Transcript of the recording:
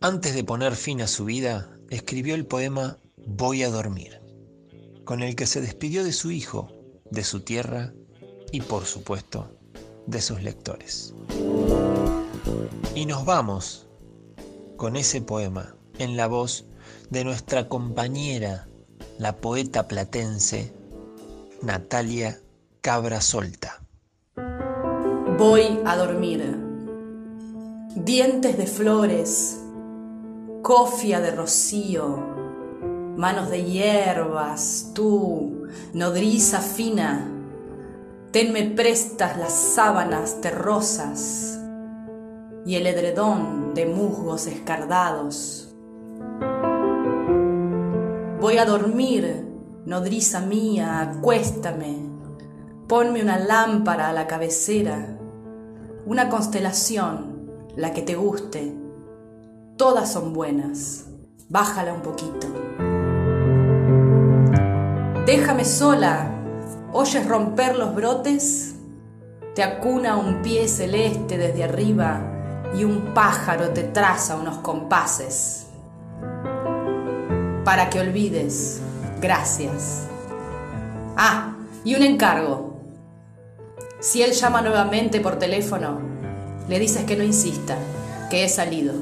Antes de poner fin a su vida, escribió el poema Voy a dormir, con el que se despidió de su hijo, de su tierra y, por supuesto, de sus lectores. Y nos vamos con ese poema en la voz de nuestra compañera, la poeta platense, Natalia Cabrasolta. Voy a dormir. Dientes de flores, cofia de rocío, manos de hierbas, tú, nodriza fina, tenme prestas las sábanas terrosas y el edredón de musgos escardados. Voy a dormir, nodriza mía, acuéstame, ponme una lámpara a la cabecera, una constelación, la que te guste, todas son buenas, bájala un poquito. Déjame sola, oyes romper los brotes, te acuna un pie celeste desde arriba y un pájaro te traza unos compases. Para que olvides, gracias. Ah, y un encargo. Si él llama nuevamente por teléfono, le dices que no insista, que he salido.